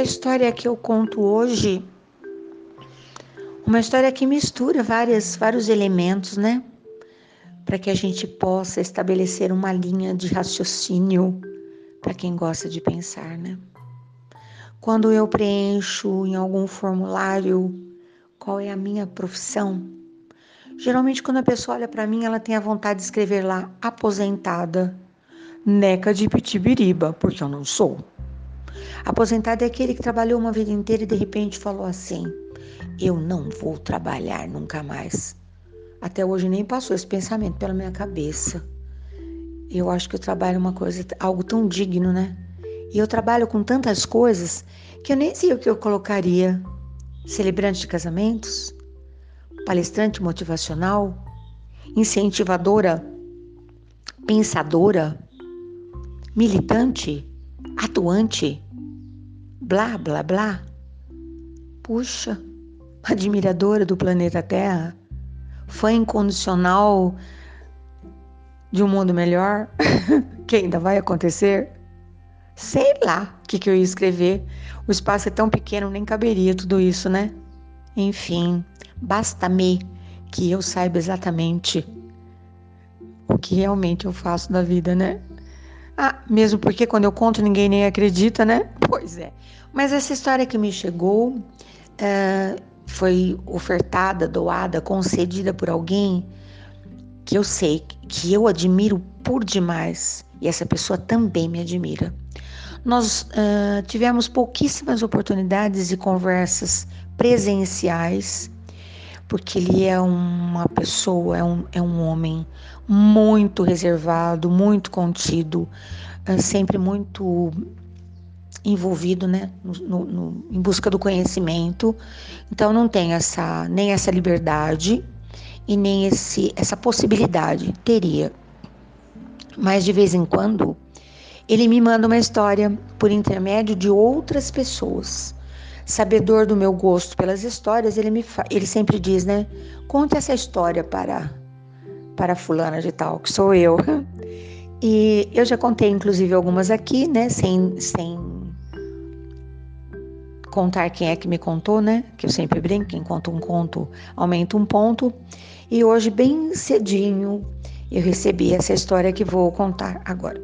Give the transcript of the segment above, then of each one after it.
a história que eu conto hoje, uma história que mistura várias, vários elementos, né? Para que a gente possa estabelecer uma linha de raciocínio para quem gosta de pensar, né? Quando eu preencho em algum formulário qual é a minha profissão, geralmente quando a pessoa olha para mim, ela tem a vontade de escrever lá aposentada, neca de pitibiriba, porque eu não sou. Aposentado é aquele que trabalhou uma vida inteira e de repente falou assim: Eu não vou trabalhar nunca mais. Até hoje nem passou esse pensamento pela minha cabeça. Eu acho que o trabalho é uma coisa, algo tão digno, né? E eu trabalho com tantas coisas que eu nem sei o que eu colocaria. Celebrante de casamentos, palestrante motivacional, incentivadora, pensadora, militante, atuante, blá, blá, blá. Puxa, admiradora do planeta Terra, fã incondicional de um mundo melhor, que ainda vai acontecer. Sei lá o que, que eu ia escrever. O espaço é tão pequeno, nem caberia tudo isso, né? Enfim, basta-me que eu saiba exatamente o que realmente eu faço da vida, né? Ah, mesmo porque quando eu conto ninguém nem acredita, né? Pois é. Mas essa história que me chegou uh, foi ofertada, doada, concedida por alguém que eu sei, que eu admiro por demais. E essa pessoa também me admira. Nós uh, tivemos pouquíssimas oportunidades de conversas presenciais, porque ele é uma pessoa, é um, é um homem muito reservado, muito contido, uh, sempre muito envolvido, né, no, no, em busca do conhecimento. Então não tem essa nem essa liberdade e nem esse essa possibilidade. Teria, mas de vez em quando ele me manda uma história por intermédio de outras pessoas. Sabedor do meu gosto pelas histórias, ele, me ele sempre diz, né? Conte essa história para, para fulana de tal, que sou eu. E eu já contei, inclusive, algumas aqui, né? Sem, sem contar quem é que me contou, né? Que eu sempre brinco, quem conta um conto aumenta um ponto. E hoje, bem cedinho, eu recebi essa história que vou contar agora.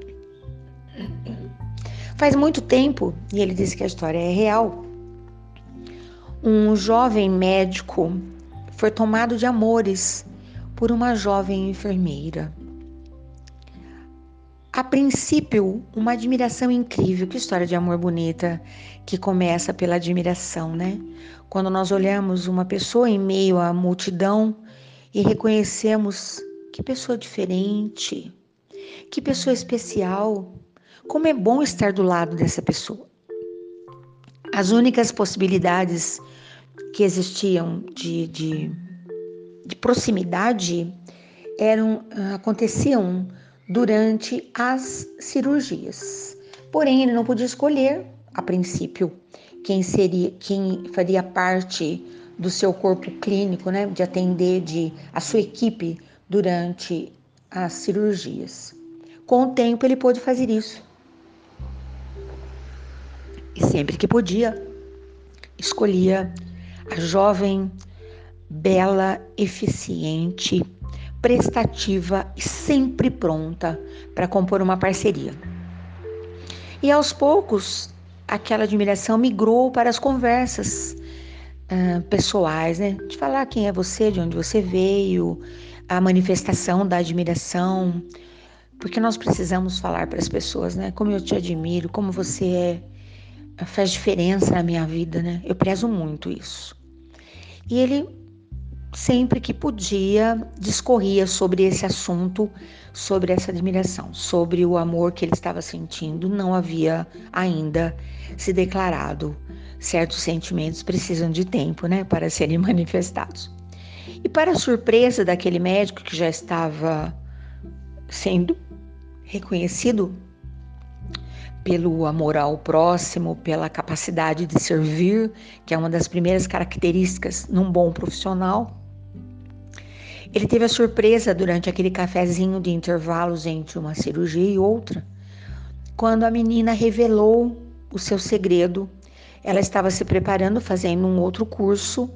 Faz muito tempo, e ele disse que a história é real, um jovem médico foi tomado de amores por uma jovem enfermeira. A princípio, uma admiração incrível, que história de amor bonita que começa pela admiração, né? Quando nós olhamos uma pessoa em meio à multidão e reconhecemos que pessoa diferente, que pessoa especial, como é bom estar do lado dessa pessoa. As únicas possibilidades que existiam de, de, de proximidade eram aconteciam durante as cirurgias. Porém, ele não podia escolher a princípio quem seria quem faria parte do seu corpo clínico, né, de atender de a sua equipe durante as cirurgias. Com o tempo ele pôde fazer isso e sempre que podia, escolhia a jovem, bela, eficiente, prestativa e sempre pronta para compor uma parceria. E aos poucos, aquela admiração migrou para as conversas pessoais, né? De falar quem é você, de onde você veio, a manifestação da admiração, porque nós precisamos falar para as pessoas, né? Como eu te admiro, como você é faz diferença na minha vida, né? Eu prezo muito isso. E ele sempre que podia discorria sobre esse assunto, sobre essa admiração, sobre o amor que ele estava sentindo. Não havia ainda se declarado. Certos sentimentos precisam de tempo, né, para serem manifestados. E para surpresa daquele médico que já estava sendo reconhecido pelo amor ao próximo, pela capacidade de servir, que é uma das primeiras características num bom profissional. Ele teve a surpresa durante aquele cafezinho de intervalos entre uma cirurgia e outra, quando a menina revelou o seu segredo. Ela estava se preparando, fazendo um outro curso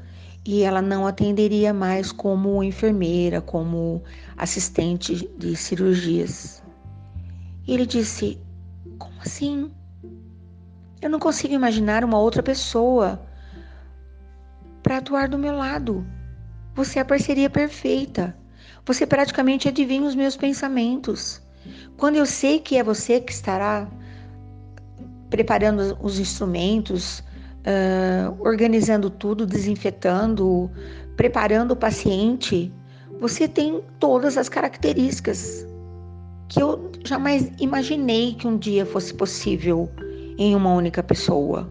e ela não atenderia mais como enfermeira, como assistente de cirurgias. Ele disse: Como assim? Eu não consigo imaginar uma outra pessoa para atuar do meu lado. Você é a parceria perfeita. Você praticamente adivinha os meus pensamentos. Quando eu sei que é você que estará preparando os instrumentos, uh, organizando tudo, desinfetando, preparando o paciente, você tem todas as características que eu jamais imaginei que um dia fosse possível em uma única pessoa.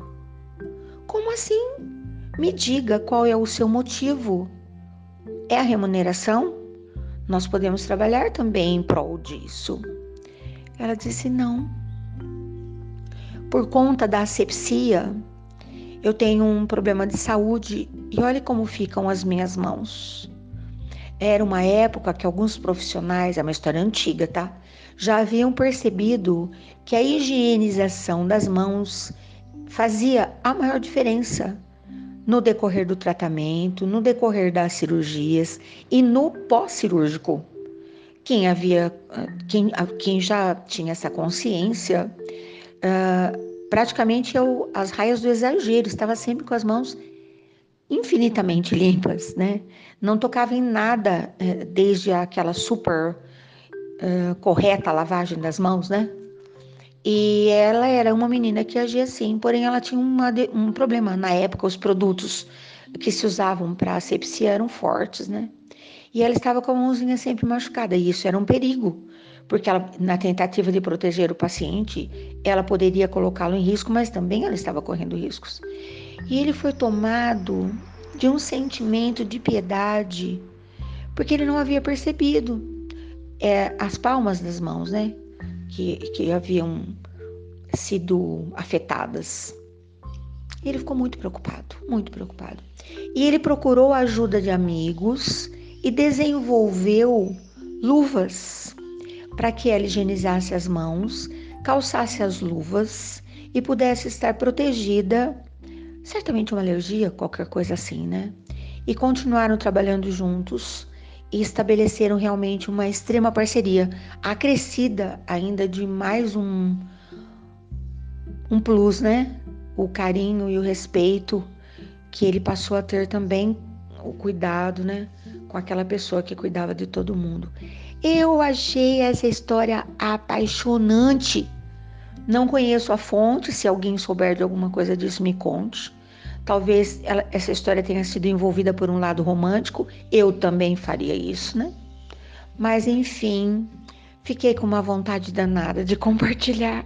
Como assim? Me diga qual é o seu motivo. É a remuneração? Nós podemos trabalhar também em prol disso. Ela disse: não. Por conta da asepsia, eu tenho um problema de saúde e olhe como ficam as minhas mãos. Era uma época que alguns profissionais, é uma história antiga, tá? Já haviam percebido que a higienização das mãos fazia a maior diferença no decorrer do tratamento, no decorrer das cirurgias e no pós-cirúrgico. Quem havia, quem, quem já tinha essa consciência, uh, praticamente eu, as raias do exagero, estava sempre com as mãos infinitamente limpas, né? Não tocava em nada eh, desde aquela super uh, correta lavagem das mãos, né? E ela era uma menina que agia assim, porém ela tinha uma, um problema. Na época, os produtos que se usavam para asepsia eram fortes, né? E ela estava com a mãozinha sempre machucada, e isso era um perigo, porque ela, na tentativa de proteger o paciente, ela poderia colocá-lo em risco, mas também ela estava correndo riscos. E ele foi tomado de um sentimento de piedade, porque ele não havia percebido é, as palmas das mãos, né? Que, que haviam sido afetadas. Ele ficou muito preocupado, muito preocupado. E ele procurou a ajuda de amigos e desenvolveu luvas para que ela higienizasse as mãos, calçasse as luvas e pudesse estar protegida, certamente uma alergia, qualquer coisa assim, né? E continuaram trabalhando juntos e estabeleceram realmente uma extrema parceria, acrescida ainda de mais um um plus, né? O carinho e o respeito que ele passou a ter também o cuidado, né, com aquela pessoa que cuidava de todo mundo. Eu achei essa história apaixonante. Não conheço a fonte, se alguém souber de alguma coisa disso, me conte. Talvez ela, essa história tenha sido envolvida por um lado romântico, eu também faria isso, né? Mas enfim, fiquei com uma vontade danada de compartilhar.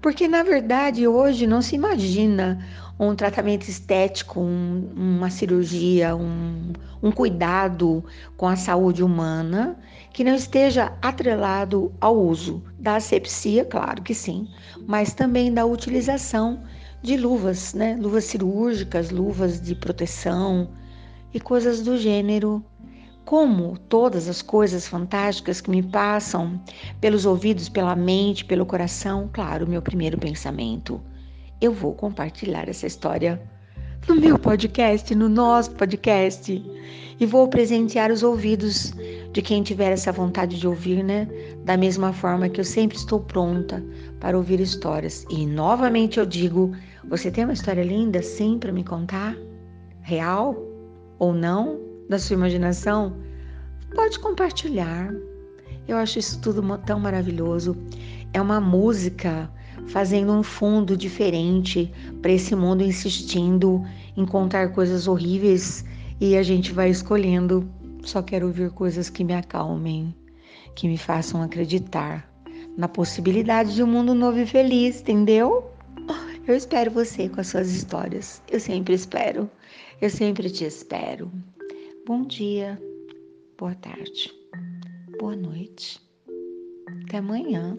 Porque na verdade hoje não se imagina um tratamento estético, um, uma cirurgia, um, um cuidado com a saúde humana que não esteja atrelado ao uso da asepsia, claro que sim, mas também da utilização de luvas, né? Luvas cirúrgicas, luvas de proteção e coisas do gênero. Como todas as coisas fantásticas que me passam pelos ouvidos, pela mente, pelo coração, claro, meu primeiro pensamento eu vou compartilhar essa história no meu podcast, no nosso podcast, e vou presentear os ouvidos de quem tiver essa vontade de ouvir, né? Da mesma forma que eu sempre estou pronta para ouvir histórias. E novamente eu digo: você tem uma história linda sim para me contar? Real ou não? Da sua imaginação? Pode compartilhar. Eu acho isso tudo tão maravilhoso. É uma música fazendo um fundo diferente para esse mundo insistindo em contar coisas horríveis e a gente vai escolhendo. Só quero ouvir coisas que me acalmem, que me façam acreditar na possibilidade de um mundo novo e feliz, entendeu? Eu espero você com as suas histórias. Eu sempre espero. Eu sempre te espero. Bom dia, boa tarde, boa noite. Até amanhã.